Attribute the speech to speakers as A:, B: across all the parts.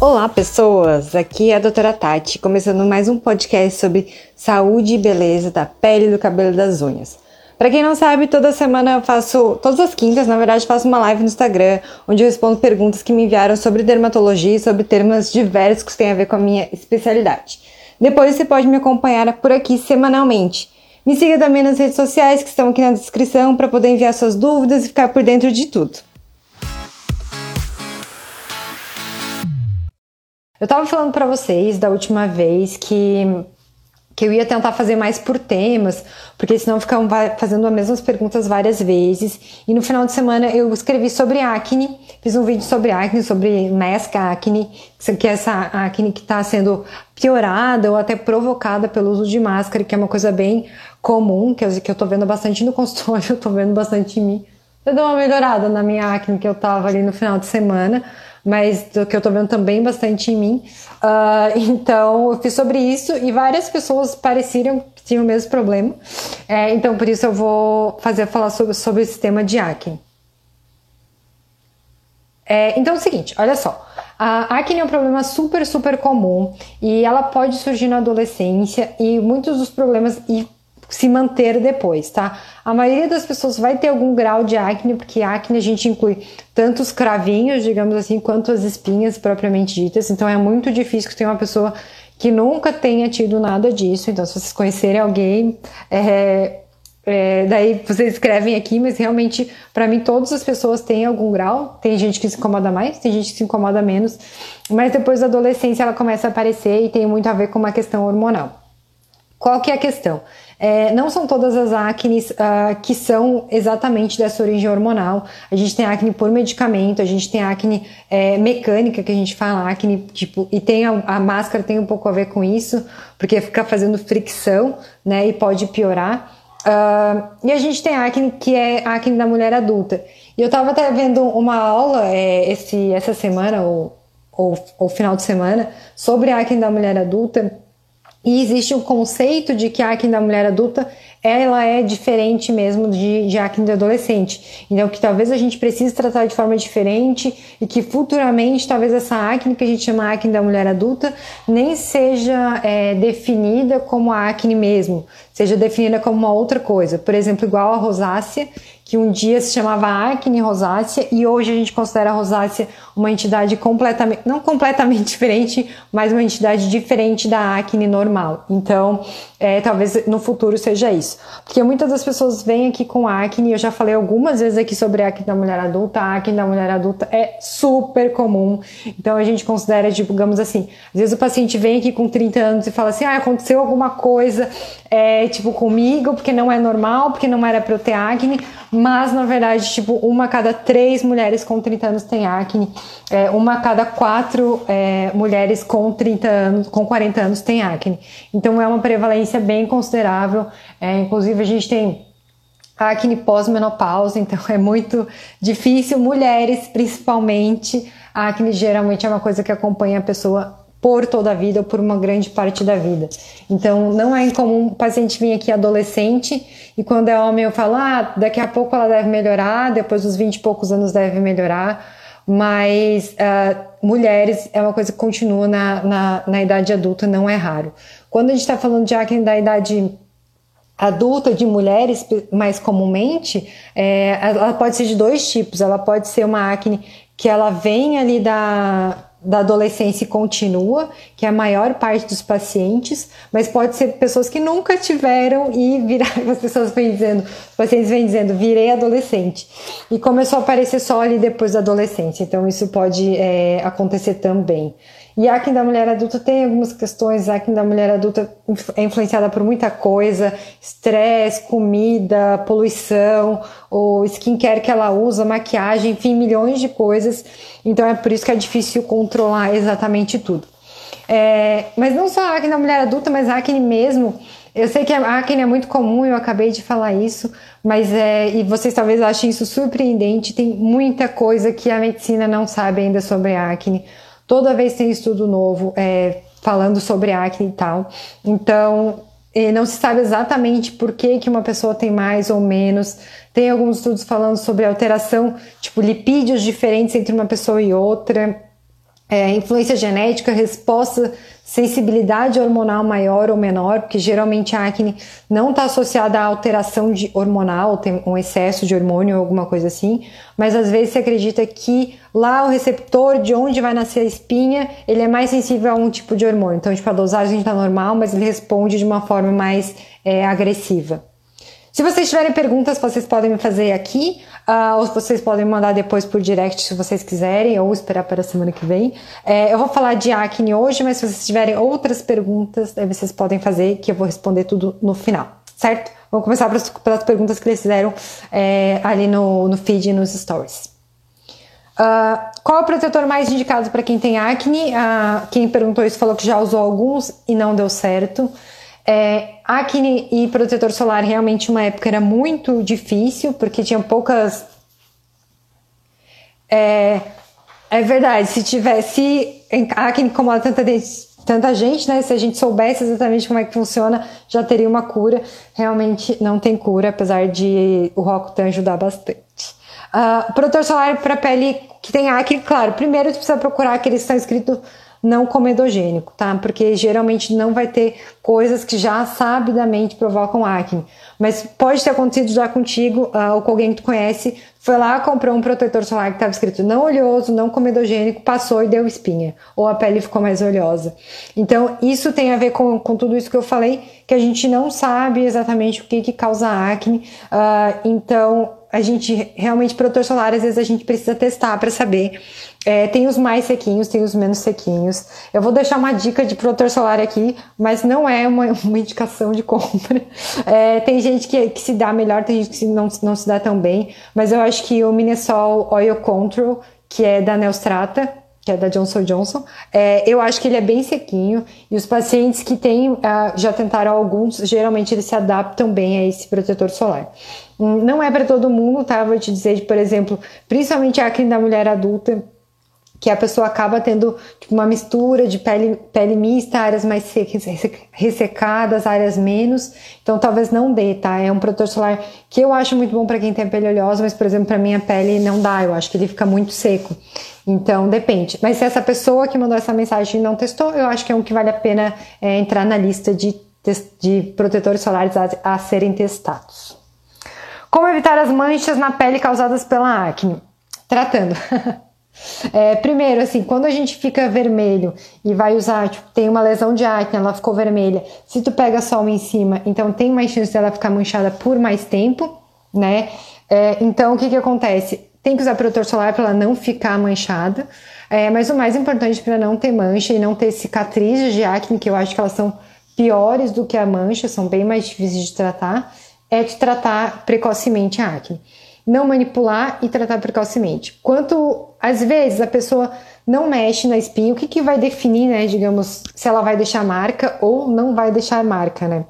A: Olá, pessoas! Aqui é a doutora Tati, começando mais um podcast sobre saúde e beleza da pele, do cabelo e das unhas. Para quem não sabe, toda semana eu faço, todas as quintas, na verdade, faço uma live no Instagram, onde eu respondo perguntas que me enviaram sobre dermatologia e sobre temas diversos que têm a ver com a minha especialidade. Depois você pode me acompanhar por aqui semanalmente. Me siga também nas redes sociais que estão aqui na descrição para poder enviar suas dúvidas e ficar por dentro de tudo. Eu estava falando para vocês da última vez que que eu ia tentar fazer mais por temas, porque senão ficam fazendo as mesmas perguntas várias vezes. E no final de semana eu escrevi sobre acne, fiz um vídeo sobre acne, sobre mask acne, que é essa acne que está sendo piorada ou até provocada pelo uso de máscara, que é uma coisa bem comum, que eu, que eu tô vendo bastante no consultório, eu tô vendo bastante em mim. Eu dei uma melhorada na minha acne que eu tava ali no final de semana, mas do que eu tô vendo também bastante em mim. Uh, então, eu fiz sobre isso e várias pessoas pareciam que tinham o mesmo problema. É, então, por isso eu vou fazer falar sobre, sobre esse tema de acne. É, então é o seguinte, olha só. A acne é um problema super, super comum e ela pode surgir na adolescência e muitos dos problemas e se manter depois, tá? A maioria das pessoas vai ter algum grau de acne, porque acne a gente inclui tanto os cravinhos, digamos assim, quanto as espinhas propriamente ditas. Então é muito difícil que tenha uma pessoa que nunca tenha tido nada disso. Então, se vocês conhecerem alguém, é, é, daí vocês escrevem aqui, mas realmente, para mim, todas as pessoas têm algum grau. Tem gente que se incomoda mais, tem gente que se incomoda menos, mas depois da adolescência ela começa a aparecer e tem muito a ver com uma questão hormonal. Qual que é a questão? É, não são todas as acnes uh, que são exatamente dessa origem hormonal. A gente tem acne por medicamento, a gente tem acne é, mecânica, que a gente fala acne, tipo, e tem a, a, máscara tem um pouco a ver com isso, porque fica fazendo fricção, né, e pode piorar. Uh, e a gente tem acne que é acne da mulher adulta. E eu tava até vendo uma aula é, esse, essa semana, ou, ou, ou final de semana, sobre acne da mulher adulta e existe o conceito de que a acne da mulher adulta ela é diferente mesmo de, de acne do adolescente. Então, que talvez a gente precise tratar de forma diferente e que futuramente talvez essa acne que a gente chama acne da mulher adulta nem seja é, definida como a acne mesmo, seja definida como uma outra coisa. Por exemplo, igual a rosácea, que um dia se chamava acne rosácea e hoje a gente considera a rosácea uma entidade completamente, não completamente diferente, mas uma entidade diferente da acne normal. Então, é, talvez no futuro seja isso. Porque muitas das pessoas vêm aqui com acne, eu já falei algumas vezes aqui sobre a acne da mulher adulta, a acne da mulher adulta é super comum. Então a gente considera, digamos assim, às vezes o paciente vem aqui com 30 anos e fala assim: ah, aconteceu alguma coisa, é, tipo, comigo, porque não é normal, porque não era pra eu ter acne mas na verdade, tipo, uma a cada três mulheres com 30 anos tem acne, é, uma a cada quatro é, mulheres com 30 anos, com 40 anos tem acne. Então é uma prevalência bem considerável. É, inclusive, a gente tem acne pós-menopausa, então é muito difícil. Mulheres, principalmente, a acne geralmente é uma coisa que acompanha a pessoa por toda a vida ou por uma grande parte da vida. Então, não é incomum o paciente vir aqui adolescente e quando é homem eu falo, ah, daqui a pouco ela deve melhorar, depois dos 20 e poucos anos deve melhorar, mas uh, mulheres é uma coisa que continua na, na, na idade adulta, não é raro. Quando a gente está falando de acne da idade adulta de mulheres, mais comumente, é, ela pode ser de dois tipos. Ela pode ser uma acne que ela vem ali da da adolescência continua, que é a maior parte dos pacientes, mas pode ser pessoas que nunca tiveram e viraram, as pessoas vêm dizendo, os pacientes vêm dizendo, virei adolescente. E começou a aparecer só ali depois da adolescência, então isso pode é, acontecer também. E a acne da mulher adulta tem algumas questões. A acne da mulher adulta é influenciada por muita coisa: estresse, comida, poluição, o skincare que ela usa, maquiagem, enfim, milhões de coisas. Então é por isso que é difícil controlar exatamente tudo. É, mas não só a acne da mulher adulta, mas a acne mesmo. Eu sei que a acne é muito comum, eu acabei de falar isso, mas é, e vocês talvez achem isso surpreendente, tem muita coisa que a medicina não sabe ainda sobre a acne. Toda vez tem estudo novo é, falando sobre acne e tal. Então, não se sabe exatamente por que, que uma pessoa tem mais ou menos. Tem alguns estudos falando sobre alteração, tipo lipídios diferentes entre uma pessoa e outra. É, influência genética, resposta, sensibilidade hormonal maior ou menor, porque geralmente a acne não está associada à alteração de hormonal, tem um excesso de hormônio ou alguma coisa assim, mas às vezes se acredita que lá o receptor de onde vai nascer a espinha, ele é mais sensível a um tipo de hormônio. Então, tipo, a dosagem está normal, mas ele responde de uma forma mais é, agressiva. Se vocês tiverem perguntas, vocês podem me fazer aqui, uh, ou vocês podem me mandar depois por direct se vocês quiserem, ou esperar para a semana que vem. É, eu vou falar de acne hoje, mas se vocês tiverem outras perguntas, vocês podem fazer, que eu vou responder tudo no final, certo? Vamos começar pelas, pelas perguntas que eles fizeram é, ali no, no feed e nos stories. Uh, qual é o protetor mais indicado para quem tem acne? Uh, quem perguntou isso falou que já usou alguns e não deu certo. É, acne e protetor solar realmente uma época era muito difícil, porque tinha poucas. É, é verdade, se tivesse. Acne incomoda tanta, tanta gente, né? Se a gente soubesse exatamente como é que funciona, já teria uma cura. Realmente não tem cura, apesar de o Rocutan ajudar bastante. Uh, protetor solar para pele que tem acne, claro, primeiro você precisa procurar aqueles que estão escritos não comedogênico, tá? Porque geralmente não vai ter coisas que já sabidamente provocam acne. Mas pode ter acontecido já contigo uh, ou com alguém que tu conhece, foi lá, comprou um protetor solar que estava escrito não oleoso, não comedogênico, passou e deu espinha, ou a pele ficou mais oleosa. Então, isso tem a ver com, com tudo isso que eu falei, que a gente não sabe exatamente o que, que causa acne. Uh, então, a gente realmente, protetor solar, às vezes a gente precisa testar para saber é, tem os mais sequinhos, tem os menos sequinhos. Eu vou deixar uma dica de protetor solar aqui, mas não é uma, uma indicação de compra. É, tem gente que, que, se dá melhor, tem gente que não, não se dá tão bem, mas eu acho que o Minnesol Oil Control, que é da Neustrata, que é da Johnson Johnson, é, eu acho que ele é bem sequinho e os pacientes que têm, uh, já tentaram alguns, geralmente eles se adaptam bem a esse protetor solar. Hum, não é para todo mundo, tá? Vou te dizer, por exemplo, principalmente a acne da mulher adulta, que a pessoa acaba tendo tipo, uma mistura de pele, pele mista, áreas mais ressecadas, áreas menos. Então talvez não dê, tá? É um protetor solar que eu acho muito bom para quem tem pele oleosa, mas por exemplo, para minha pele não dá, eu acho que ele fica muito seco. Então depende. Mas se essa pessoa que mandou essa mensagem não testou, eu acho que é um que vale a pena é, entrar na lista de, de protetores solares a, a serem testados. Como evitar as manchas na pele causadas pela acne? Tratando. É, primeiro, assim, quando a gente fica vermelho e vai usar, tipo, tem uma lesão de acne, ela ficou vermelha. Se tu pega sol em cima, então tem mais chance dela ficar manchada por mais tempo, né? É, então, o que que acontece? Tem que usar protetor solar para ela não ficar manchada. É, mas o mais importante para não ter mancha e não ter cicatrizes de acne, que eu acho que elas são piores do que a mancha, são bem mais difíceis de tratar, é de tratar precocemente a acne não manipular e tratar precocemente. Quanto às vezes a pessoa não mexe na espinha, o que, que vai definir, né, digamos, se ela vai deixar marca ou não vai deixar marca, né?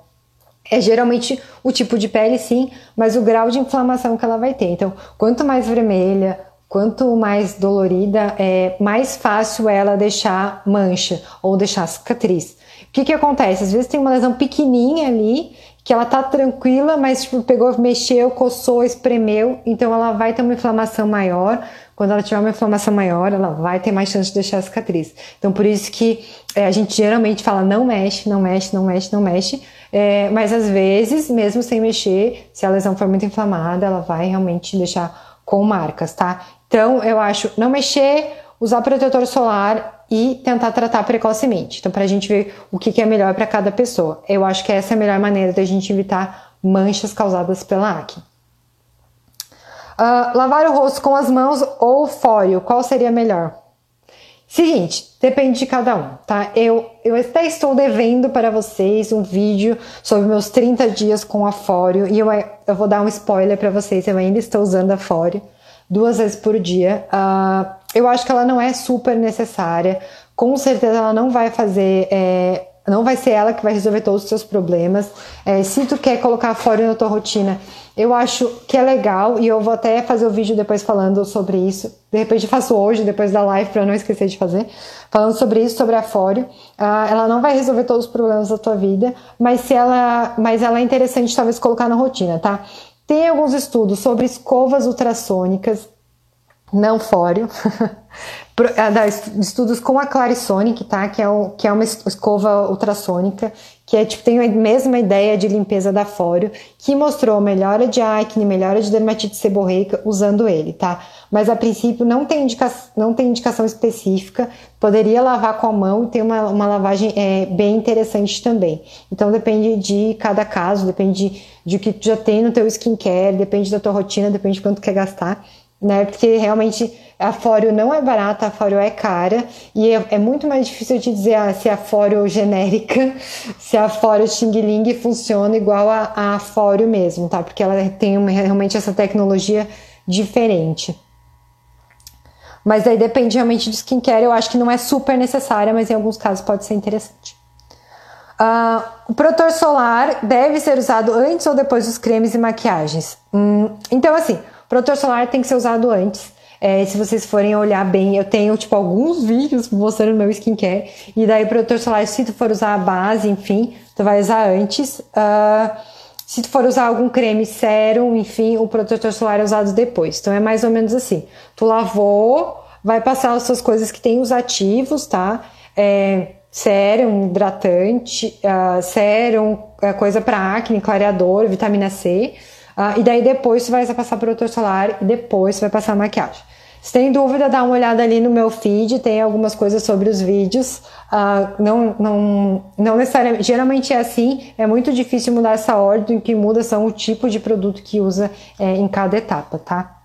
A: É geralmente o tipo de pele, sim, mas o grau de inflamação que ela vai ter. Então, quanto mais vermelha, quanto mais dolorida, é mais fácil ela deixar mancha ou deixar cicatriz. O que, que acontece? Às vezes tem uma lesão pequenininha ali que ela tá tranquila, mas tipo, pegou, mexeu, coçou, espremeu, então ela vai ter uma inflamação maior. Quando ela tiver uma inflamação maior, ela vai ter mais chance de deixar a cicatriz. Então, por isso que é, a gente geralmente fala não mexe, não mexe, não mexe, não mexe. É, mas às vezes, mesmo sem mexer, se a lesão for muito inflamada, ela vai realmente deixar com marcas, tá? Então, eu acho não mexer, usar protetor solar e tentar tratar precocemente. Então, para a gente ver o que, é melhor para cada pessoa. Eu acho que essa é a melhor maneira da gente evitar manchas causadas pela acne. Uh, lavar o rosto com as mãos ou fóreo, qual seria melhor? Seguinte, depende de cada um, tá? Eu, eu até estou devendo para vocês um vídeo sobre meus 30 dias com a fóreo e eu, eu vou dar um spoiler para vocês, eu ainda estou usando a fóreo duas vezes por dia. Uh, eu acho que ela não é super necessária. Com certeza ela não vai fazer. É, não vai ser ela que vai resolver todos os seus problemas. É, se tu quer colocar fora na tua rotina, eu acho que é legal e eu vou até fazer o vídeo depois falando sobre isso. De repente faço hoje, depois da live, para não esquecer de fazer. Falando sobre isso, sobre a fóreo. Uh, ela não vai resolver todos os problemas da tua vida, mas se ela, mas ela é interessante talvez colocar na rotina, tá? Tem alguns estudos sobre escovas ultrassônicas não fóreo. estudos com a Clarisonic, tá? Que é, que é uma escova ultrassônica, que é, tipo, tem a mesma ideia de limpeza da fóreo, que mostrou melhora de acne, melhora de dermatite seborreica usando ele, tá? Mas a princípio não tem, indica, não tem indicação específica, poderia lavar com a mão e tem uma, uma lavagem é, bem interessante também. Então depende de cada caso, depende de, de o que tu já tem no teu skincare, depende da tua rotina, depende de quanto quer gastar né? Porque realmente a fóreo não é barata, a fóreo é cara e é, é muito mais difícil de dizer ah, se a fóreo genérica, se a fóreo Xing Ling funciona igual a, a fóreo mesmo, tá? Porque ela tem uma, realmente essa tecnologia diferente. Mas aí depende realmente de skincare, eu acho que não é super necessária, mas em alguns casos pode ser interessante. Uh, o protetor solar deve ser usado antes ou depois dos cremes e maquiagens. Hum, então, assim, Protetor solar tem que ser usado antes. É, se vocês forem olhar bem, eu tenho tipo alguns vídeos mostrando meu skincare. E daí, protetor solar, se tu for usar a base, enfim, tu vai usar antes. Uh, se tu for usar algum creme sérum, enfim, o protetor solar é usado depois. Então é mais ou menos assim. Tu lavou, vai passar as suas coisas que tem os ativos, tá? É, sérum, hidratante, uh, sérum, é coisa para acne, clareador, vitamina C. Uh, e daí depois você vai passar protetor solar e depois você vai passar maquiagem. Se tem dúvida, dá uma olhada ali no meu feed, tem algumas coisas sobre os vídeos. Uh, não, não, não necessariamente, geralmente é assim, é muito difícil mudar essa ordem, o que muda são o tipo de produto que usa é, em cada etapa, tá?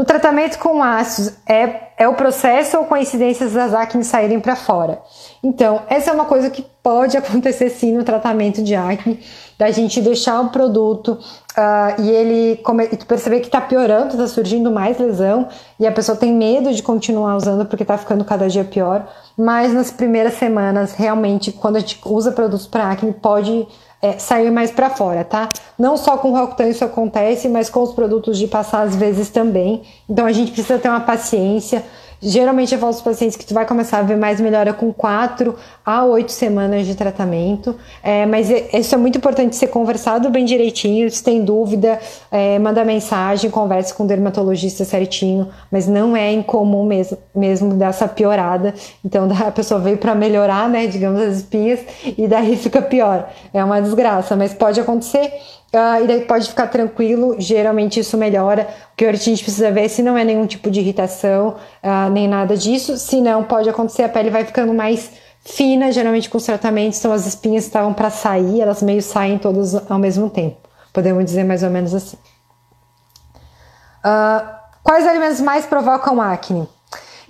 A: No tratamento com ácidos, é, é o processo ou coincidências das acne saírem para fora? Então, essa é uma coisa que pode acontecer sim no tratamento de acne, da gente deixar o produto uh, e ele come, e perceber que está piorando, está surgindo mais lesão e a pessoa tem medo de continuar usando porque está ficando cada dia pior. Mas nas primeiras semanas, realmente, quando a gente usa produtos para acne, pode é, sair mais para fora, tá? Não só com o Rocutan isso acontece, mas com os produtos de passar às vezes também. Então a gente precisa ter uma paciência. Geralmente eu falo aos pacientes que tu vai começar a ver mais melhora com 4 a 8 semanas de tratamento, é, mas isso é muito importante ser conversado bem direitinho, se tem dúvida, é, manda mensagem, converse com o dermatologista certinho, mas não é incomum mesmo, mesmo dessa piorada, então a pessoa veio para melhorar, né, digamos, as espinhas, e daí fica pior, é uma desgraça, mas pode acontecer, Uh, e daí pode ficar tranquilo, geralmente isso melhora. O que a gente precisa ver é se não é nenhum tipo de irritação, uh, nem nada disso. Se não, pode acontecer, a pele vai ficando mais fina, geralmente com os tratamentos, então as espinhas estavam para sair, elas meio saem todas ao mesmo tempo. Podemos dizer mais ou menos assim. Uh, quais alimentos mais provocam acne?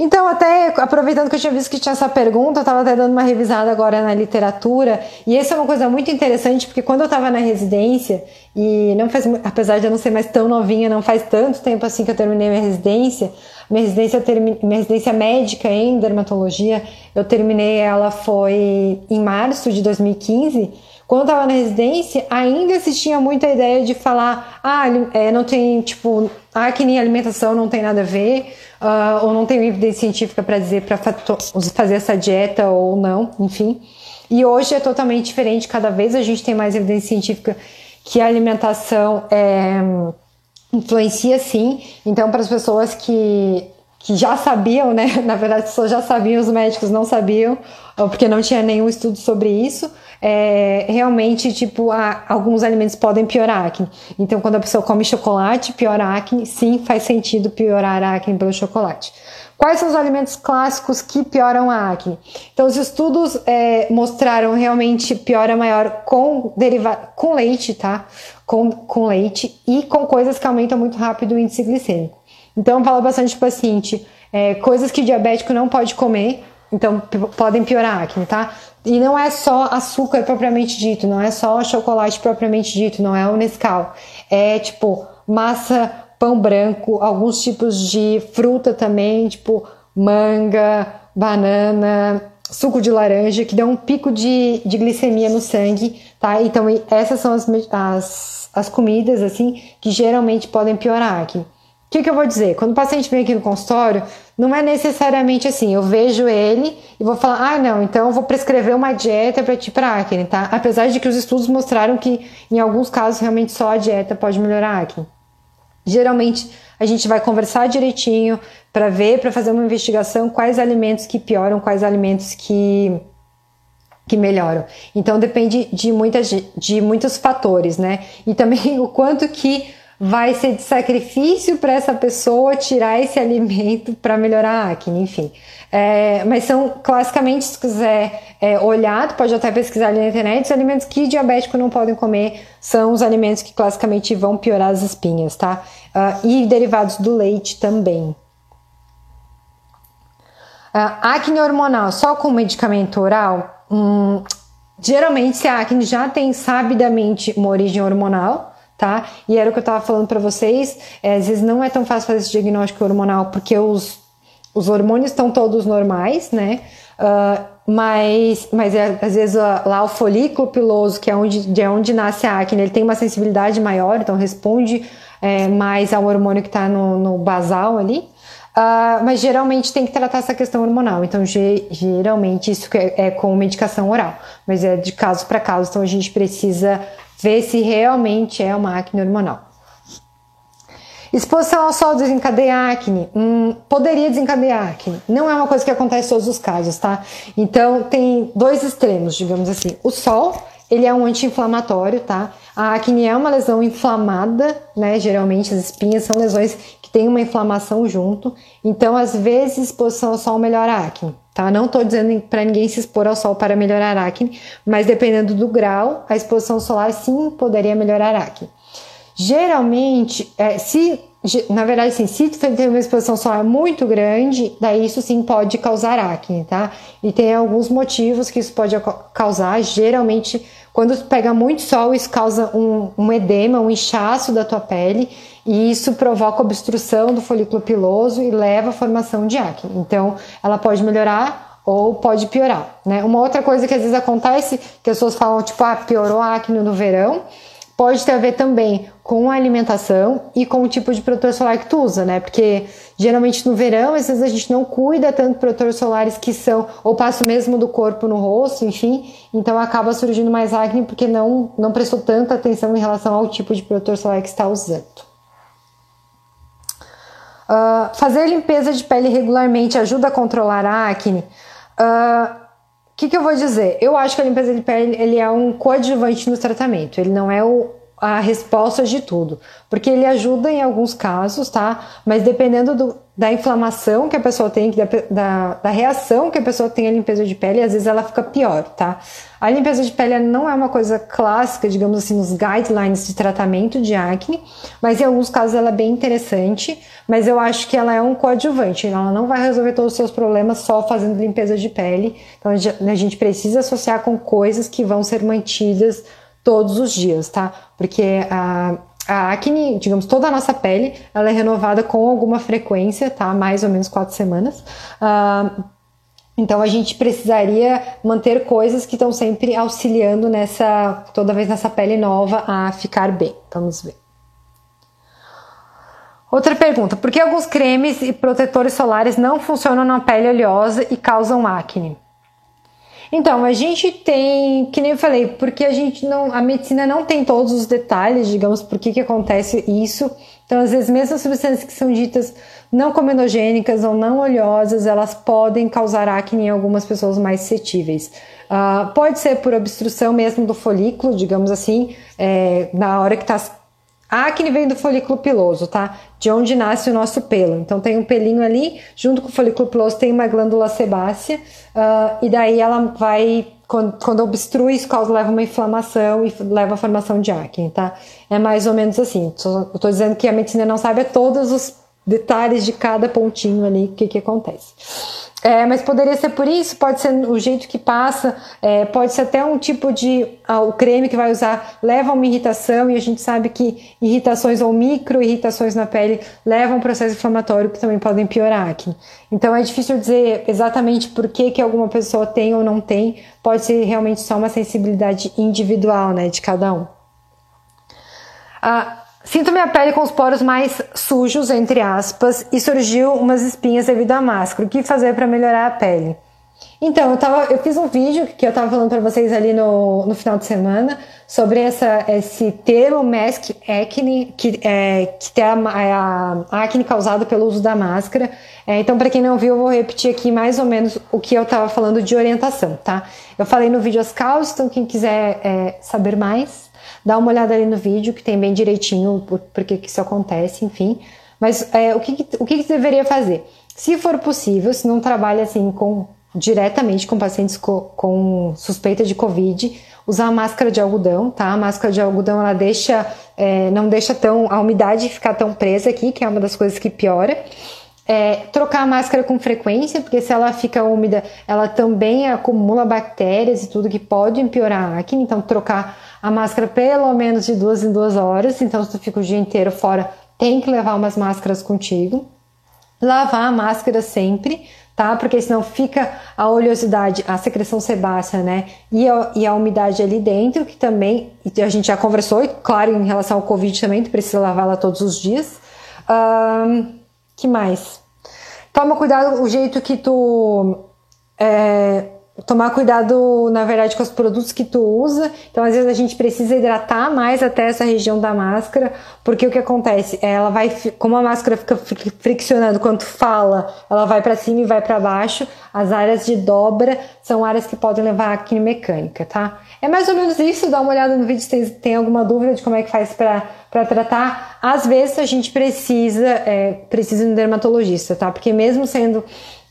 A: Então, até aproveitando que eu tinha visto que tinha essa pergunta, eu estava até dando uma revisada agora na literatura, e essa é uma coisa muito interessante, porque quando eu estava na residência, e não faz, apesar de eu não ser mais tão novinha, não faz tanto tempo assim que eu terminei minha residência, minha residência, minha residência médica em dermatologia, eu terminei ela foi em março de 2015, quando eu estava na residência, ainda se tinha muita ideia de falar, ah, é, não tem, tipo, acne e alimentação não tem nada a ver, uh, ou não tem evidência científica para dizer para fazer essa dieta ou não, enfim. E hoje é totalmente diferente, cada vez a gente tem mais evidência científica que a alimentação é, influencia sim. Então, para as pessoas que, que já sabiam, né? Na verdade, as pessoas já sabiam, os médicos não sabiam, porque não tinha nenhum estudo sobre isso é, realmente, tipo, alguns alimentos podem piorar a acne. Então, quando a pessoa come chocolate, piora a acne, sim, faz sentido piorar a acne pelo chocolate. Quais são os alimentos clássicos que pioram a acne? Então, os estudos é, mostraram realmente piora maior com derivado, com leite, tá? Com, com leite e com coisas que aumentam muito rápido o índice glicêmico. Então, fala bastante para o paciente, é, coisas que diabético não pode comer, então podem piorar a acne, tá? E não é só açúcar propriamente dito, não é só chocolate propriamente dito, não é o Nescau. É tipo massa, pão branco, alguns tipos de fruta também, tipo manga, banana, suco de laranja, que dão um pico de, de glicemia no sangue, tá? Então essas são as, as, as comidas, assim, que geralmente podem piorar aqui. O que, que eu vou dizer? Quando o paciente vem aqui no consultório, não é necessariamente assim, eu vejo ele e vou falar, ah, não, então eu vou prescrever uma dieta para ti para acne, tá? Apesar de que os estudos mostraram que em alguns casos realmente só a dieta pode melhorar a acne. Geralmente a gente vai conversar direitinho para ver, para fazer uma investigação quais alimentos que pioram, quais alimentos que que melhoram. Então depende de muitas de muitos fatores, né? E também o quanto que vai ser de sacrifício para essa pessoa tirar esse alimento para melhorar a acne, enfim. É, mas são classicamente, se quiser é, olhar, pode até pesquisar ali na internet, os alimentos que diabético não podem comer são os alimentos que classicamente vão piorar as espinhas, tá? Uh, e derivados do leite também. Uh, acne hormonal só com medicamento oral? Hum, geralmente, se a acne já tem sabidamente uma origem hormonal, tá? E era o que eu estava falando para vocês, é, às vezes não é tão fácil fazer esse diagnóstico hormonal porque os, os hormônios estão todos normais, né? Uh, mas, mas é, às vezes lá o folículo piloso, que é onde, de onde nasce a acne, ele tem uma sensibilidade maior, então responde é, mais ao hormônio que está no, no, basal ali. Uh, mas geralmente tem que tratar essa questão hormonal, então ge, geralmente isso é, é com medicação oral, mas é de caso para caso, então a gente precisa ver se realmente é uma acne hormonal. Exposição ao sol desencadeia acne? Hum, poderia desencadear acne. Não é uma coisa que acontece em todos os casos, tá? Então tem dois extremos, digamos assim. O sol, ele é um anti-inflamatório, tá? A acne é uma lesão inflamada, né? Geralmente as espinhas são lesões que têm uma inflamação junto. Então, às vezes, exposição ao sol melhora a acne tá? Não estou dizendo para ninguém se expor ao sol para melhorar a acne, mas dependendo do grau, a exposição solar sim poderia melhorar a acne. Geralmente, é, se na verdade, sim, se tem uma exposição solar muito grande, daí isso sim pode causar acne, tá? E tem alguns motivos que isso pode causar. Geralmente, quando pega muito sol, isso causa um, um edema, um inchaço da tua pele e isso provoca obstrução do folículo piloso e leva à formação de acne. Então, ela pode melhorar ou pode piorar, né? Uma outra coisa que às vezes acontece, que as pessoas falam tipo, ah, piorou a acne no verão, pode ter a ver também com a alimentação e com o tipo de protetor solar que tu usa, né? Porque geralmente no verão, às vezes a gente não cuida tanto de protetores solares que são, ou passa o mesmo do corpo no rosto, enfim, então acaba surgindo mais acne porque não, não prestou tanta atenção em relação ao tipo de protetor solar que está usando. Uh, fazer limpeza de pele regularmente ajuda a controlar a acne? O ah, que, que eu vou dizer? Eu acho que a limpeza de pele ele é um coadjuvante no tratamento, ele não é o, a resposta de tudo, porque ele ajuda em alguns casos, tá? Mas dependendo do, da inflamação que a pessoa tem, da, da, da, reação que a pessoa tem à limpeza de pele, às vezes ela fica pior, tá? A limpeza de pele não é uma coisa clássica, digamos assim, nos guidelines de tratamento de acne, mas em alguns casos ela é bem interessante, mas eu acho que ela é um coadjuvante, ela não vai resolver todos os seus problemas só fazendo limpeza de pele, então a gente precisa associar com coisas que vão ser mantidas todos os dias, tá? Porque a a acne, digamos, toda a nossa pele, ela é renovada com alguma frequência, tá? Mais ou menos quatro semanas. Uh, então a gente precisaria manter coisas que estão sempre auxiliando nessa, toda vez nessa pele nova a ficar bem. Vamos ver. Outra pergunta: por que alguns cremes e protetores solares não funcionam na pele oleosa e causam acne? Então, a gente tem, que nem eu falei, porque a gente não, a medicina não tem todos os detalhes, digamos, por que que acontece isso. Então, às vezes, mesmo as substâncias que são ditas não cominogênicas ou não oleosas, elas podem causar acne em algumas pessoas mais suscetíveis. Uh, pode ser por obstrução mesmo do folículo, digamos assim, é, na hora que está a acne vem do folículo piloso, tá? De onde nasce o nosso pelo. Então tem um pelinho ali, junto com o folículo piloso tem uma glândula sebácea, uh, e daí ela vai, quando, quando obstrui, isso causa, leva uma inflamação e leva à formação de acne, tá? É mais ou menos assim. Eu tô dizendo que a medicina não sabe todos os detalhes de cada pontinho ali, o que que acontece. É, mas poderia ser por isso, pode ser o jeito que passa, é, pode ser até um tipo de. Ah, o creme que vai usar leva a uma irritação, e a gente sabe que irritações ou micro irritações na pele levam a um processo inflamatório que também podem piorar acne. Então é difícil dizer exatamente por que, que alguma pessoa tem ou não tem, pode ser realmente só uma sensibilidade individual né, de cada um. Ah, Sinto minha pele com os poros mais sujos, entre aspas, e surgiu umas espinhas devido à máscara. O que fazer para melhorar a pele? Então, eu, tava, eu fiz um vídeo que eu tava falando para vocês ali no, no final de semana sobre essa, esse termo mask acne, que, é, que é a, a, a acne causada pelo uso da máscara. É, então, para quem não viu, eu vou repetir aqui mais ou menos o que eu tava falando de orientação, tá? Eu falei no vídeo as causas, então quem quiser é, saber mais, dá uma olhada ali no vídeo que tem bem direitinho por, que, isso acontece, enfim. Mas é, o, que, o que, deveria fazer? Se for possível, se não trabalha assim com diretamente com pacientes com, com suspeita de Covid, usar máscara de algodão, tá? A máscara de algodão ela deixa, é, não deixa tão a umidade ficar tão presa aqui, que é uma das coisas que piora. É, trocar a máscara com frequência, porque se ela fica úmida, ela também acumula bactérias e tudo que pode piorar a acne. Então, trocar a máscara pelo menos de duas em duas horas. Então, se tu fica o dia inteiro fora, tem que levar umas máscaras contigo. Lavar a máscara sempre tá? Porque senão fica a oleosidade, a secreção sebácea, né? E a, e a umidade ali dentro, que também a gente já conversou, e claro, em relação ao Covid também, tu precisa lavar ela todos os dias. Um, que mais? Toma cuidado o jeito que tu. É, tomar cuidado, na verdade, com os produtos que tu usa. Então, às vezes a gente precisa hidratar mais até essa região da máscara, porque o que acontece? Ela vai, como a máscara fica friccionando quando fala, ela vai para cima e vai para baixo. As áreas de dobra são áreas que podem levar a acne mecânica, tá? É mais ou menos isso. Dá uma olhada no vídeo se tem, tem alguma dúvida de como é que faz para tratar. Às vezes a gente precisa, é, precisa um dermatologista, tá? Porque mesmo sendo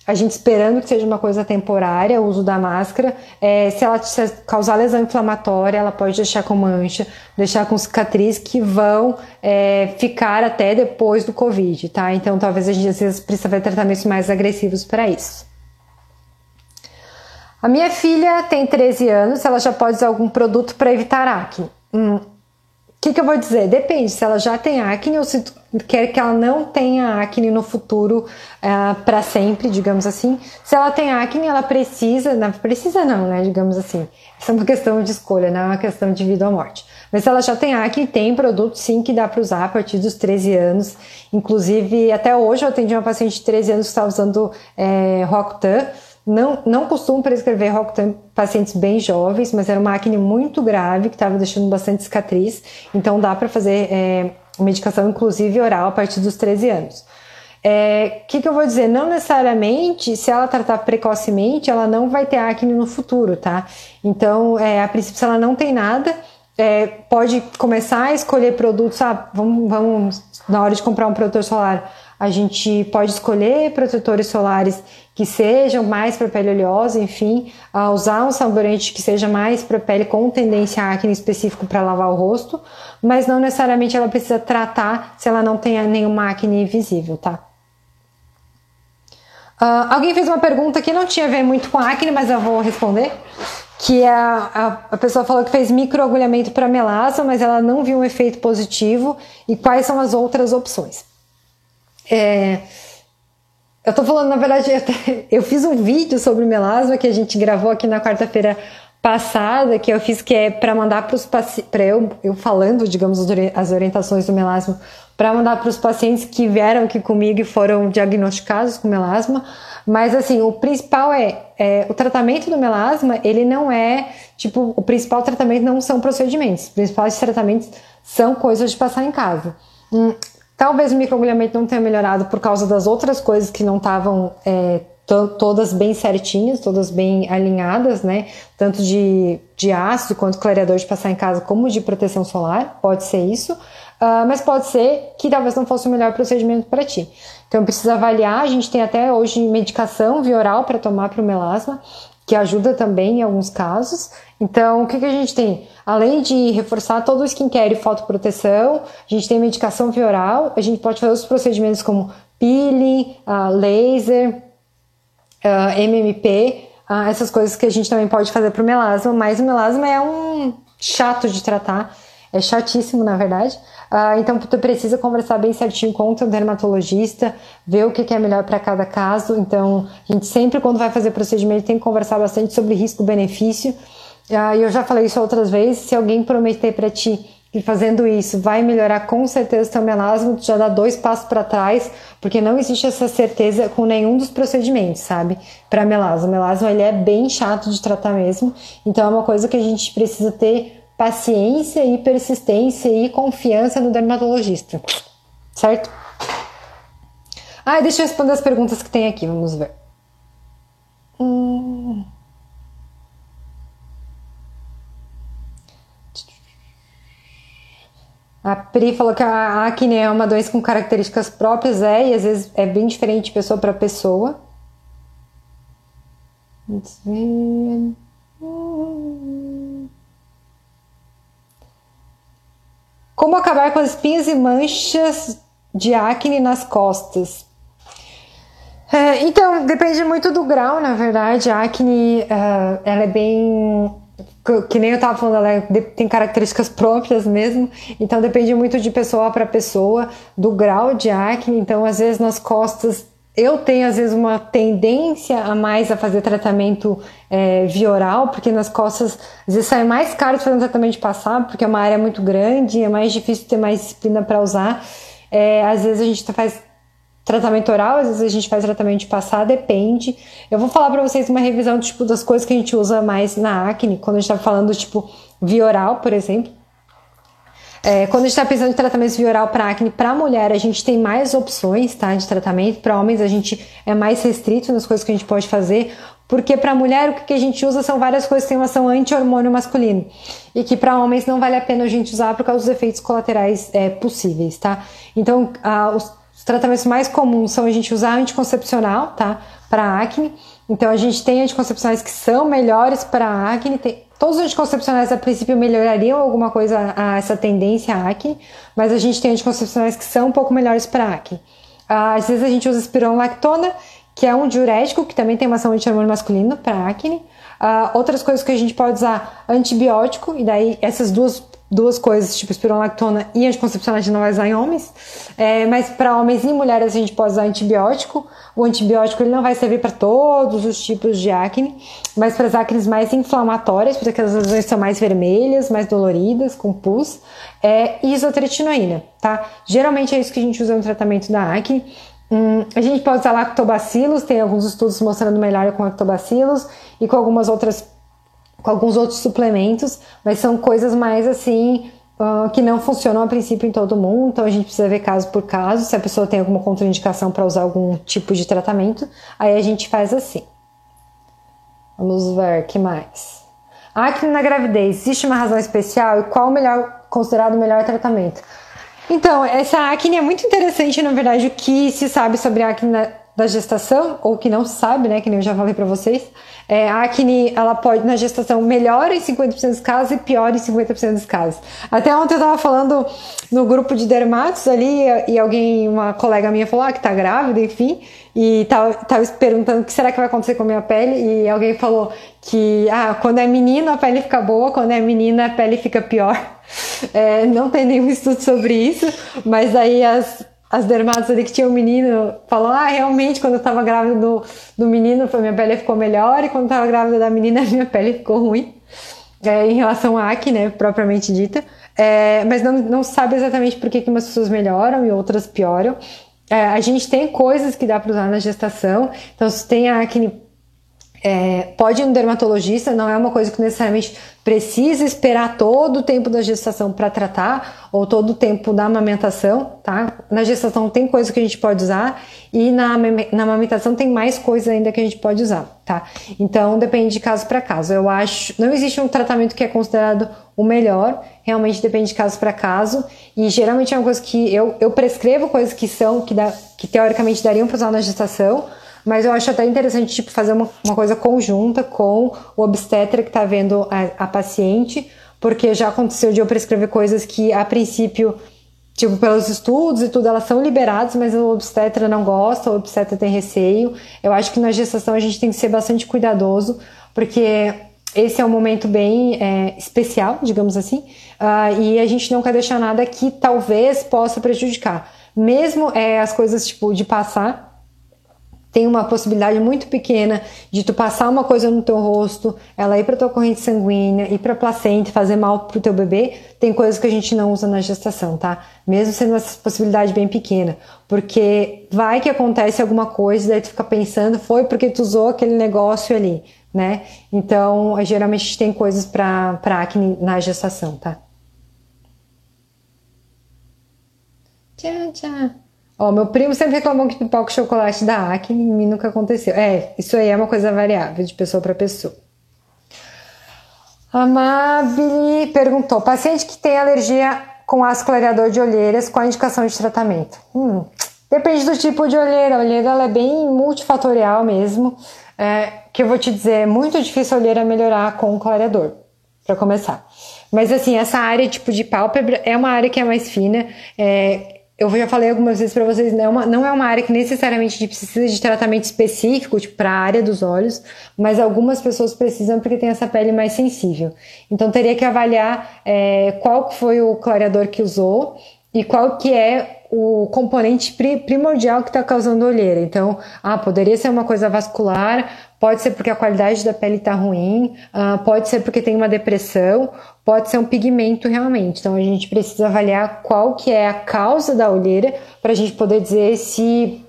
A: a gente esperando que seja uma coisa temporária, o uso da máscara. É, se ela causar lesão inflamatória, ela pode deixar com mancha, deixar com cicatriz que vão é, ficar até depois do Covid, tá? Então talvez a gente às vezes precisa ver tratamentos mais agressivos para isso. A minha filha tem 13 anos, ela já pode usar algum produto para evitar acne. Hum, o que, que, eu vou dizer? Depende se ela já tem acne ou se quer que ela não tenha acne no futuro uh, eh, para sempre, digamos assim. Se ela tem acne, ela precisa, não precisa não, né? Digamos assim. Isso é uma questão de escolha, não é uma questão de vida ou morte. Mas se ela já tem acne, tem produto sim que dá para usar a partir dos 13 anos. Inclusive, até hoje eu atendi uma paciente de 13 anos que estava usando é, Roacutan não, não costumo prescrever Roacutan pacientes bem jovens, mas era uma acne muito grave que estava deixando bastante cicatriz. Então dá para fazer é, medicação, inclusive oral, a partir dos 13 anos. O é, que, que eu vou dizer? Não necessariamente, se ela tratar precocemente, ela não vai ter acne no futuro, tá? Então, é, a princípio, se ela não tem nada, é, pode começar a escolher produtos. Ah, vamos, vamos, na hora de comprar um protetor solar, a gente pode escolher protetores solares que sejam mais para pele oleosa, enfim, usar um sabonete que seja mais para pele com tendência a acne específico para lavar o rosto, mas não necessariamente ela precisa tratar se ela não tem nenhuma acne visível, tá? Uh, alguém fez uma pergunta que não tinha a ver muito com acne, mas eu vou responder. Que é a, a, a pessoa falou que fez microagulhamento para melasma, mas ela não viu um efeito positivo. E quais são as outras opções? É, eu tô falando, na verdade, eu, eu fiz um vídeo sobre melasma que a gente gravou aqui na quarta-feira passada, que eu fiz que é para mandar para os pacientes, para eu, eu falando, digamos, as orientações do melasma, para mandar para os pacientes que vieram aqui comigo e foram diagnosticados com melasma. Mas assim, o principal é, é, o tratamento do melasma, ele não é, tipo, o principal tratamento não são procedimentos. Os principais tratamentos são coisas de passar em casa. Hum, Talvez o microagulhamento não tenha melhorado por causa das outras coisas que não estavam é, todas bem certinhas, todas bem alinhadas, né? Tanto de, de ácido quanto clareador de passar em casa, como de proteção solar, pode ser isso. Uh, mas pode ser que talvez não fosse o melhor procedimento para ti. Então precisa avaliar. A gente tem até hoje medicação via oral para tomar para o melasma, que ajuda também em alguns casos. Então, o que, que a gente tem? Além de reforçar todo o skincare e fotoproteção, a gente tem medicação via oral, a gente pode fazer os procedimentos como peeling, uh, laser, uh, ah, MMP, uh, ah, essas coisas que a gente também pode fazer para o melasma, mas o melasma é um chato de tratar, é chatíssimo na verdade. Uh, então tu precisa conversar bem certinho com o teu dermatologista, ver o que, que é melhor para cada caso. Então a gente sempre quando vai fazer procedimento tem que conversar bastante sobre risco-benefício. Uh, eu já falei isso outras vezes. Se alguém prometer para ti que fazendo isso vai melhorar com certeza o teu melasma, tu já dá dois passos para trás, porque não existe essa certeza com nenhum dos procedimentos, sabe? Para melasma. O melasma ele é bem chato de tratar mesmo, então é uma coisa que a gente precisa ter paciência e persistência e confiança no dermatologista, certo? Ah, deixa eu responder as perguntas que tem aqui, vamos ver. Hum... A Pri falou que a acne é uma doença com características próprias, é, e às vezes é bem diferente de pessoa para pessoa. Como acabar com as espinhas e manchas de acne nas costas? É, então, depende muito do grau, na verdade. A acne, uh, ela é bem que nem eu tava falando, ela é, tem características próprias mesmo, então depende muito de pessoa para pessoa, do grau de acne. Então, às vezes nas costas eu tenho às vezes uma tendência a mais a fazer tratamento é, via oral, porque nas costas às vezes sai mais caro de fazer um tratamento de passado, porque é uma área muito grande, é mais difícil ter mais disciplina para usar. É, às vezes a gente faz tratamento oral, às vezes a gente faz tratamento de passar, depende. Eu vou falar para vocês uma revisão tipo das coisas que a gente usa mais na acne, quando a gente tá falando tipo via oral, por exemplo. É, quando a gente está pensando em tratamento via oral para acne, para mulher a gente tem mais opções tá, de tratamento, para homens a gente é mais restrito nas coisas que a gente pode fazer, porque para mulher o que a gente usa são várias coisas que têm uma ação anti-hormônio masculino e que para homens não vale a pena a gente usar por causa dos efeitos colaterais é, possíveis, tá? Então, os os tratamentos mais comuns são a gente usar anticoncepcional, tá? Para acne. Então a gente tem anticoncepcionais que são melhores para acne. Tem, todos os anticoncepcionais a princípio melhorariam alguma coisa a essa tendência à acne, mas a gente tem anticoncepcionais que são um pouco melhores para acne. Ah, às vezes a gente usa espironolactona, que é um diurético que também tem uma ação anti-hormônio masculino para acne. Uh, outras coisas que a gente pode usar, antibiótico, e daí essas duas duas coisas, tipo espironolactona e anticoncepcional a gente não vai usar em homens, é, mas para homens e mulheres a gente pode usar antibiótico. O antibiótico ele não vai servir para todos os tipos de acne, mas para as acnes mais inflamatórias, porque aquelas lesões são mais vermelhas, mais doloridas, com pus, é isotretinoína, tá? Geralmente é isso que a gente usa no tratamento da acne. Hum, a gente pode usar lactobacilos, tem alguns estudos mostrando melhor com lactobacilos e com algumas outras com alguns outros suplementos, mas são coisas mais assim uh, que não funcionam a princípio em todo mundo, então a gente precisa ver caso por caso. Se a pessoa tem alguma contraindicação para usar algum tipo de tratamento, aí a gente faz assim. Vamos ver que mais. Acne na gravidez, existe uma razão especial e qual o melhor considerado o melhor tratamento? Então, essa acne é muito interessante, na verdade, o que se sabe sobre acne na, da gestação, ou que não sabe, né, que nem eu já falei para vocês, é, a acne, ela pode, na gestação, melhora em 50% dos casos e piora em 50% dos casos. Até ontem eu tava falando no grupo de dermatos ali, e alguém, uma colega minha falou ah, que tá grávida, enfim, e tava, tava perguntando o que será que vai acontecer com a minha pele, e alguém falou que, ah, quando é menino a pele fica boa, quando é menina a pele fica pior. É, não tem nenhum estudo sobre isso, mas aí as, as dermatos ali que tinha um menino falou: Ah, realmente, quando eu tava grávida do, do menino, minha pele ficou melhor, e quando eu tava grávida da menina, minha pele ficou ruim. É, em relação à acne, né, propriamente dita. É, mas não, não sabe exatamente por que, que umas pessoas melhoram e outras pioram. É, a gente tem coisas que dá para usar na gestação. Então, se tem acne é, pode ir no dermatologista, não é uma coisa que necessariamente precisa esperar todo o tempo da gestação para tratar, ou todo o tempo da amamentação, tá? Na gestação tem coisa que a gente pode usar, e na, na amamentação tem mais coisa ainda que a gente pode usar, tá? Então depende de caso para caso. Eu acho, não existe um tratamento que é considerado o melhor, realmente depende de caso para caso, e geralmente é uma coisa que eu, eu prescrevo coisas que são, que, que teoricamente dariam para usar na gestação, mas eu acho até interessante tipo, fazer uma, uma coisa conjunta com o obstetra que está vendo a, a, paciente, porque já aconteceu de eu prescrever coisas que a princípio, tipo, pelos estudos e tudo, elas são liberadas, mas o obstetra não gosta, o obstetra tem receio. Eu acho que na gestação a gente tem que ser bastante cuidadoso, porque esse é um momento bem é, especial, digamos assim, uh, e a gente não quer deixar nada que talvez possa prejudicar. Mesmo é, as coisas tipo de passar tem uma possibilidade muito pequena de tu passar uma coisa no teu rosto, ela ir para tua corrente sanguínea, ir para placenta, fazer mal pro teu bebê. Tem coisas que a gente não usa na gestação, tá? Mesmo sendo uma possibilidade bem pequena, porque vai que acontece alguma coisa, daí tu fica pensando, foi porque tu usou aquele negócio ali, né? Então, geralmente tem coisas para acne na gestação, tá? Tchau, tchau. Ó, meu primo sempre reclamou que pipoca e chocolate dá acne, em mim nunca aconteceu. É, isso aí é uma coisa variável de pessoa para pessoa. Amabile perguntou: paciente que tem alergia com ácido clareador de olheiras, qual a indicação de tratamento? Hum, depende do tipo de olheira. A olheira ela é bem multifatorial mesmo. É, que eu vou te dizer, é muito difícil a olheira melhorar com o clareador, para começar. Mas assim, essa área tipo de pálpebra é uma área que é mais fina. É, eu já falei algumas vezes para vocês, não é, uma, não é uma área que necessariamente precisa de tratamento específico, tipo, para a área dos olhos, mas algumas pessoas precisam porque tem essa pele mais sensível. Então teria que avaliar é, qual foi o clareador que usou e qual que é o componente primordial que está causando olheira. Então, ah, poderia ser uma coisa vascular, pode ser porque a qualidade da pele está ruim, ah, pode ser porque tem uma depressão, pode ser um pigmento realmente. Então, a gente precisa avaliar qual que é a causa da olheira para a gente poder dizer se,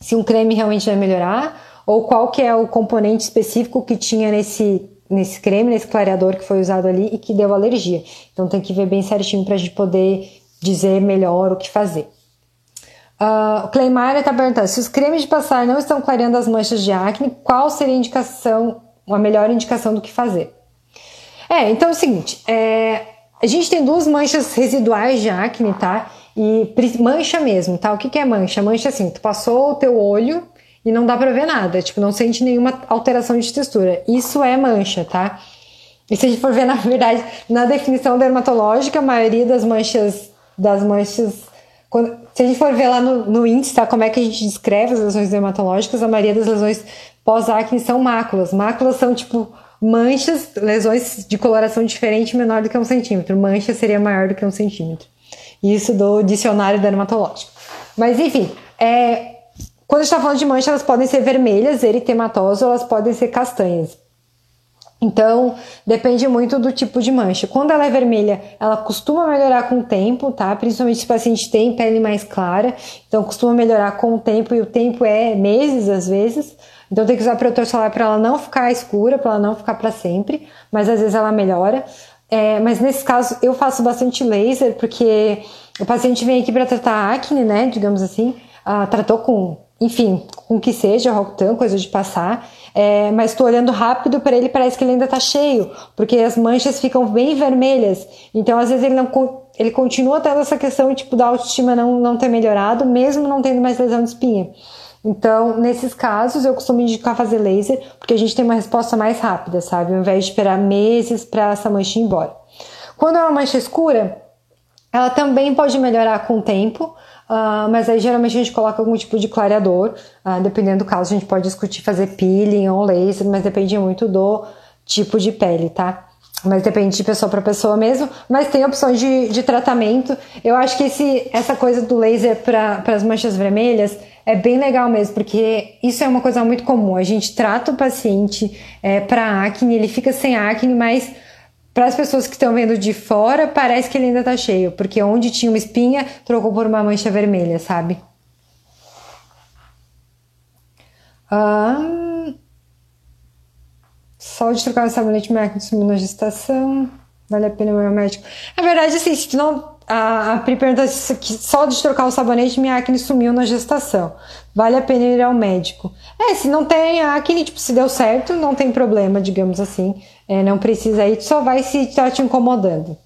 A: se um creme realmente vai melhorar ou qual que é o componente específico que tinha nesse nesse creme, nesse clareador que foi usado ali e que deu alergia. Então tem que ver bem certinho para a gente poder dizer melhor o que fazer. Uh, o está perguntando: se os cremes de passar não estão clareando as manchas de acne, qual seria a indicação, a melhor indicação do que fazer? É, então é o seguinte: é, a gente tem duas manchas residuais de acne, tá? E mancha mesmo, tá? O que, que é mancha? Mancha assim, tu passou o teu olho e não dá pra ver nada, tipo, não sente nenhuma alteração de textura. Isso é mancha, tá? E se a gente for ver, na verdade, na definição dermatológica, a maioria das manchas das manchas. Quando, se a gente for ver lá no, no índice, tá, como é que a gente descreve as lesões dermatológicas, a maioria das lesões pós-acne são máculas. Máculas são tipo manchas, lesões de coloração diferente menor do que um centímetro. Mancha seria maior do que um centímetro. Isso do dicionário dermatológico. Mas enfim, é, quando a gente está falando de mancha, elas podem ser vermelhas, eritematosas, ou elas podem ser castanhas. Então, depende muito do tipo de mancha. Quando ela é vermelha, ela costuma melhorar com o tempo, tá? Principalmente se o paciente tem pele mais clara. Então, costuma melhorar com o tempo e o tempo é meses às vezes. Então, tem que usar protetor solar para ela não ficar escura, para ela não ficar para sempre. Mas às vezes ela melhora. É, mas nesse caso, eu faço bastante laser porque o paciente vem aqui para tratar acne, né? Digamos assim. Ah, tratou com enfim, com que seja, Rocutan, coisa de passar, é, mas estou olhando rápido para ele, parece que ele ainda está cheio, porque as manchas ficam bem vermelhas. Então, às vezes, ele não ele continua tendo essa questão tipo, da autoestima não, não ter melhorado, mesmo não tendo mais lesão de espinha. Então, nesses casos, eu costumo indicar fazer laser, porque a gente tem uma resposta mais rápida, sabe? Ao invés de esperar meses para essa mancha ir embora. Quando é uma mancha escura, ela também pode melhorar com o tempo, Uh, mas aí geralmente a gente coloca algum tipo de clareador, uh, dependendo do caso, a gente pode discutir fazer peeling ou laser, mas depende muito do tipo de pele, tá? Mas depende de pessoa para pessoa mesmo, mas tem opções de, de tratamento. Eu acho que esse, essa coisa do laser para as manchas vermelhas é bem legal mesmo, porque isso é uma coisa muito comum. A gente trata o paciente é, para acne, ele fica sem acne, mas para as pessoas que estão vendo de fora, parece que ele ainda tá cheio, porque onde tinha uma espinha, trocou por uma mancha vermelha, sabe? Ah, só de trocar o sabonete médico sumiu na gestação. Vale a pena o médico. Na verdade, assim, se não. A, Pri pergunta que só de trocar o sabonete minha acne sumiu na gestação. Vale a pena ir ao médico. É, se não tem acne, tipo, se deu certo, não tem problema, digamos assim. É, não precisa ir, só vai se está te incomodando.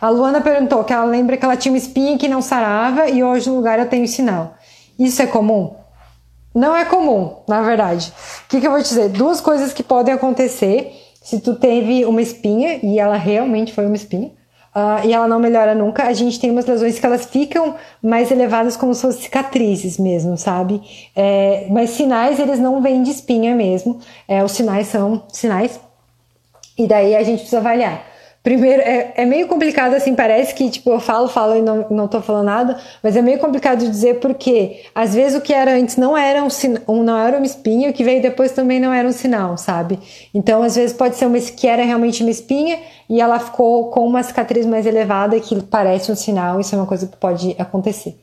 A: A Luana perguntou que ela lembra que ela tinha uma espinha que não sarava e hoje no lugar eu tenho sinal. Isso é comum? Não é comum, na verdade. O que, que eu vou te dizer? Duas coisas que podem acontecer se tu teve uma espinha e ela realmente foi uma espinha. Uh, e ela não melhora nunca. A gente tem umas lesões que elas ficam mais elevadas como se fossem cicatrizes mesmo, sabe? É, mas sinais eles não vêm de espinha mesmo. É, os sinais são sinais e daí a gente precisa avaliar. Primeiro, é, é, meio complicado assim, parece que tipo, eu falo, falo e não, não tô falando nada, mas é meio complicado dizer porque às vezes o que era antes não era um, um não era uma espinha, o que veio depois também não era um sinal, sabe? Então, às vezes pode ser uma que era realmente uma espinha e ela ficou com uma cicatriz mais elevada que parece um sinal, isso é uma coisa que pode acontecer.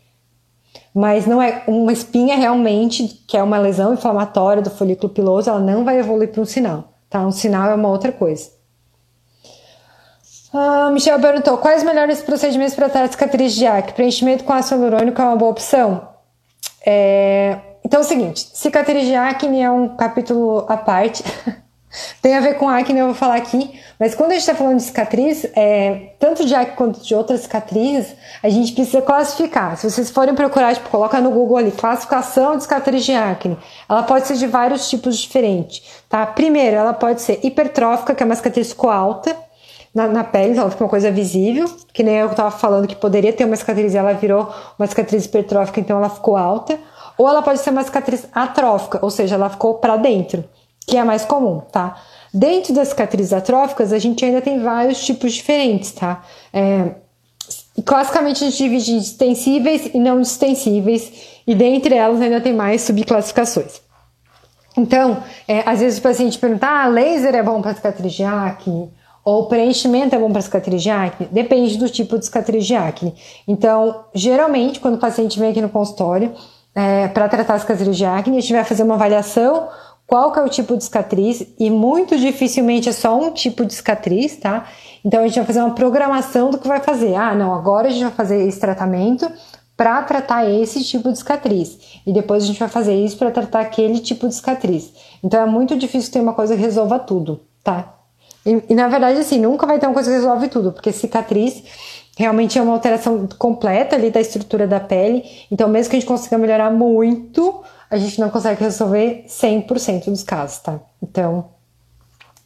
A: Mas não é uma espinha realmente, que é uma lesão inflamatória do folículo piloso, ela não vai evoluir para um sinal, tá? Um sinal é uma outra coisa. Ah, Michel perguntou: quais os melhores procedimentos para tratar cicatriz de acne? Preenchimento com ácido hialurônico é uma boa opção? É... Então é o seguinte: cicatriz de acne é um capítulo à parte. Tem a ver com acne, eu vou falar aqui. Mas quando a gente está falando de cicatriz, é, tanto de acne quanto de outras cicatrizes, a gente precisa classificar. Se vocês forem procurar, tipo, coloca no Google ali, classificação de cicatriz de acne. Ela pode ser de vários tipos diferentes, tá? Primeiro, ela pode ser hipertrófica, que é uma cicatriz ficou alta na, na pele, ela fica uma coisa visível, que nem eu estava falando que poderia ter uma cicatriz ela virou uma cicatriz hipertrófica, então ela ficou alta. Ou ela pode ser uma cicatriz atrófica, ou seja, ela ficou para dentro, que é mais comum, tá? Dentro das cicatrizes atróficas, a gente ainda tem vários tipos diferentes, tá? É, classicamente a gente divide em extensíveis e não extensíveis, e dentre elas ainda tem mais subclassificações. Então, é, às vezes o paciente pergunta: ah, laser é bom para cicatriz de acne? Ou preenchimento é bom para cicatriz de acne? Depende do tipo de cicatriz de acne. Então, geralmente, quando o paciente vem aqui no consultório é, para tratar a cicatriz de acne, a gente vai fazer uma avaliação qual que é o tipo de cicatriz e muito dificilmente é só um tipo de cicatriz, tá? Então a gente vai fazer uma programação do que vai fazer. Ah, não, agora a gente vai fazer esse tratamento para tratar esse tipo de cicatriz e depois a gente vai fazer isso para tratar aquele tipo de cicatriz. Então é muito difícil ter uma coisa que resolva tudo, tá? E, e, na verdade, assim, nunca vai ter uma coisa que resolve tudo, porque cicatriz realmente é uma alteração completa ali da estrutura da pele. Então, mesmo que a gente consiga melhorar muito, a gente não consegue resolver 100% dos casos, tá? Então,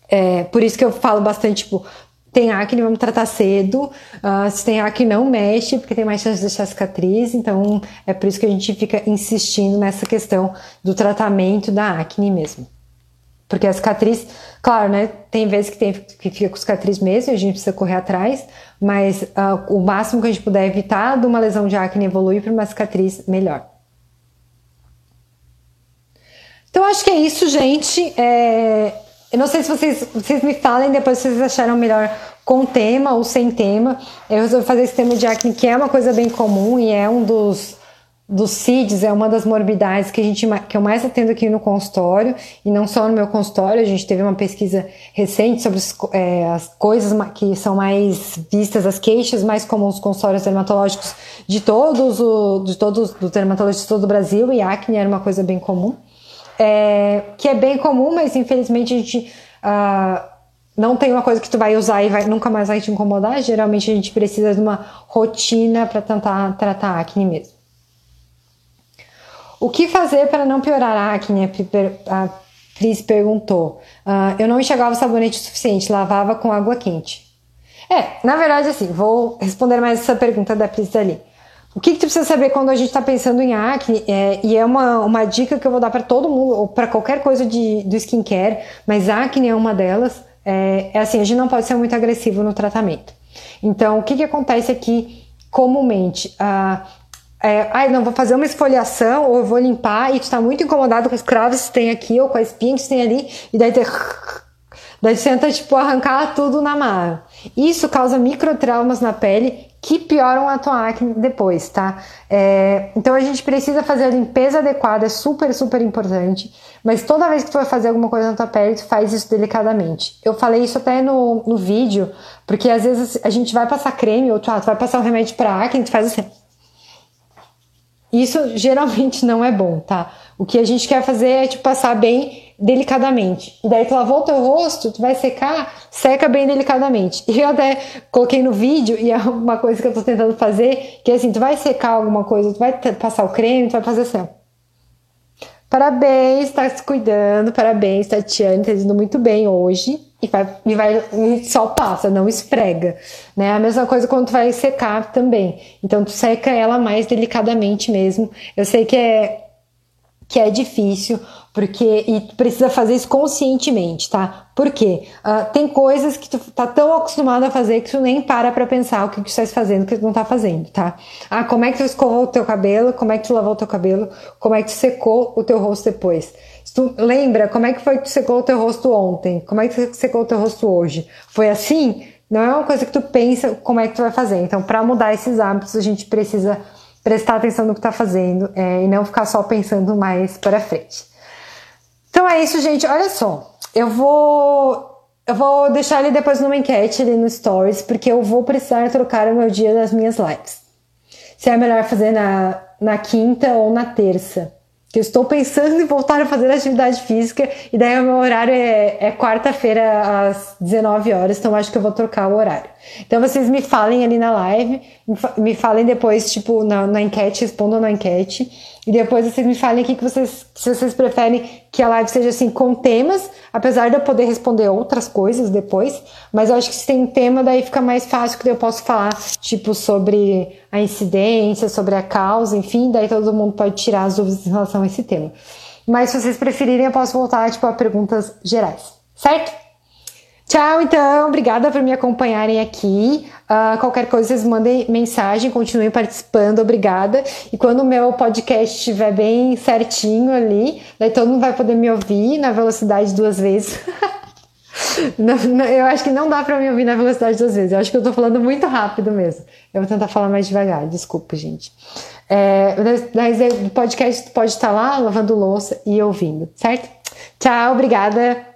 A: é por isso que eu falo bastante, tipo, tem acne, vamos tratar cedo. Uh, se tem acne, não mexe, porque tem mais chance de deixar cicatriz. Então, é por isso que a gente fica insistindo nessa questão do tratamento da acne mesmo. Porque a cicatriz, claro, né? Tem vezes que, tem, que fica com cicatriz mesmo e a gente precisa correr atrás, mas uh, o máximo que a gente puder evitar de uma lesão de acne evoluir para uma cicatriz melhor. Então acho que é isso, gente. É... Eu não sei se vocês, vocês me falem depois se vocês acharam melhor com tema ou sem tema. Eu resolvi fazer esse tema de acne, que é uma coisa bem comum e é um dos dos CIDs é uma das morbidades que a gente que eu mais atendo aqui no consultório e não só no meu consultório. A gente teve uma pesquisa recente sobre é, as coisas que são mais vistas, as queixas mais comuns nos consultórios dermatológicos de todos o, de todos os dermatologistas de todo o Brasil e acne era uma coisa bem comum, é, que é bem comum, mas infelizmente a gente uh, não tem uma coisa que tu vai usar e vai, nunca mais vai te incomodar. Geralmente a gente precisa de uma rotina para tentar tratar acne mesmo. O que fazer para não piorar a acne? A Cris perguntou. Uh, eu não enxergava o sabonete suficiente, lavava com água quente. É, na verdade, assim, vou responder mais essa pergunta da Cris ali. O que, que tu precisa saber quando a gente está pensando em acne? É, e é uma, uma dica que eu vou dar para todo mundo, ou para qualquer coisa de, do skincare, mas acne é uma delas. É, é, assim, a gente não pode ser muito agressivo no tratamento. Então, o que, que acontece aqui comumente? Uh, é, ai, não, vou fazer uma esfoliação ou vou limpar e tu tá muito incomodado com os cravos que tem aqui ou com a espinha que tem ali, e daí tu, daí tenta, tipo, arrancar tudo na mar. Isso causa microtraumas na pele que pioram a tua acne depois, tá? É, então a gente precisa fazer a limpeza adequada, é super, super importante. Mas toda vez que tu vai fazer alguma coisa na tua pele, tu faz isso delicadamente. Eu falei isso até no, no vídeo, porque às vezes a gente vai passar creme, ou tu, ah, tu vai passar um remédio pra acne, tu faz assim isso geralmente não é bom, tá? O que a gente quer fazer é tipo passar bem delicadamente. E daí tu lavou o teu rosto, tu vai secar, seca bem delicadamente. E eu até coloquei no vídeo, e é uma coisa que eu tô tentando fazer, que é assim, tu vai secar alguma coisa, tu vai passar o creme, tu vai fazer assim, ó. Parabéns, tá se cuidando, parabéns, Tatiane, tá indo muito bem hoje. E vai, e vai e só passa, não esfrega. Né? A mesma coisa quando tu vai secar também. Então tu seca ela mais delicadamente mesmo. Eu sei que é que é difícil, porque e precisa fazer isso conscientemente, tá? Por quê? Uh, tem coisas que tu tá tão acostumado a fazer que tu nem para pra pensar o que, que tu estás fazendo, o que tu não tá fazendo, tá? Ah, como é que tu escovou o teu cabelo? Como é que tu lavou o teu cabelo? Como é que tu secou o teu rosto depois? tu lembra como é que foi que tu secou o teu rosto ontem? Como é que tu secou o teu rosto hoje? Foi assim? Não é uma coisa que tu pensa como é que tu vai fazer. Então, para mudar esses hábitos, a gente precisa prestar atenção no que está fazendo é, e não ficar só pensando mais para frente. É isso, gente. Olha só, eu vou eu vou deixar ele depois numa enquete ali no Stories, porque eu vou precisar trocar o meu dia das minhas lives. Se é melhor fazer na, na quinta ou na terça que eu estou pensando em voltar a fazer atividade física e daí o meu horário é, é quarta-feira às 19 horas, então acho que eu vou trocar o horário. Então vocês me falem ali na live, me falem depois, tipo, na, na enquete, respondam na enquete e depois vocês me falem aqui que vocês, se vocês preferem que a live seja assim com temas, apesar de eu poder responder outras coisas depois, mas eu acho que se tem um tema, daí fica mais fácil que eu posso falar, tipo, sobre a incidência, sobre a causa, enfim, daí todo mundo pode tirar as dúvidas em relação a esse tema. Mas se vocês preferirem, eu posso voltar, tipo, a perguntas gerais, certo? Tchau, então. Obrigada por me acompanharem aqui. Uh, qualquer coisa, vocês mandem mensagem, continuem participando. Obrigada. E quando o meu podcast estiver bem certinho ali, daí todo mundo vai poder me ouvir na velocidade duas vezes. não, não, eu acho que não dá para me ouvir na velocidade duas vezes. Eu acho que eu tô falando muito rápido mesmo. Eu vou tentar falar mais devagar. Desculpa, gente. É, mas o podcast pode estar lá lavando louça e ouvindo, certo? Tchau, obrigada.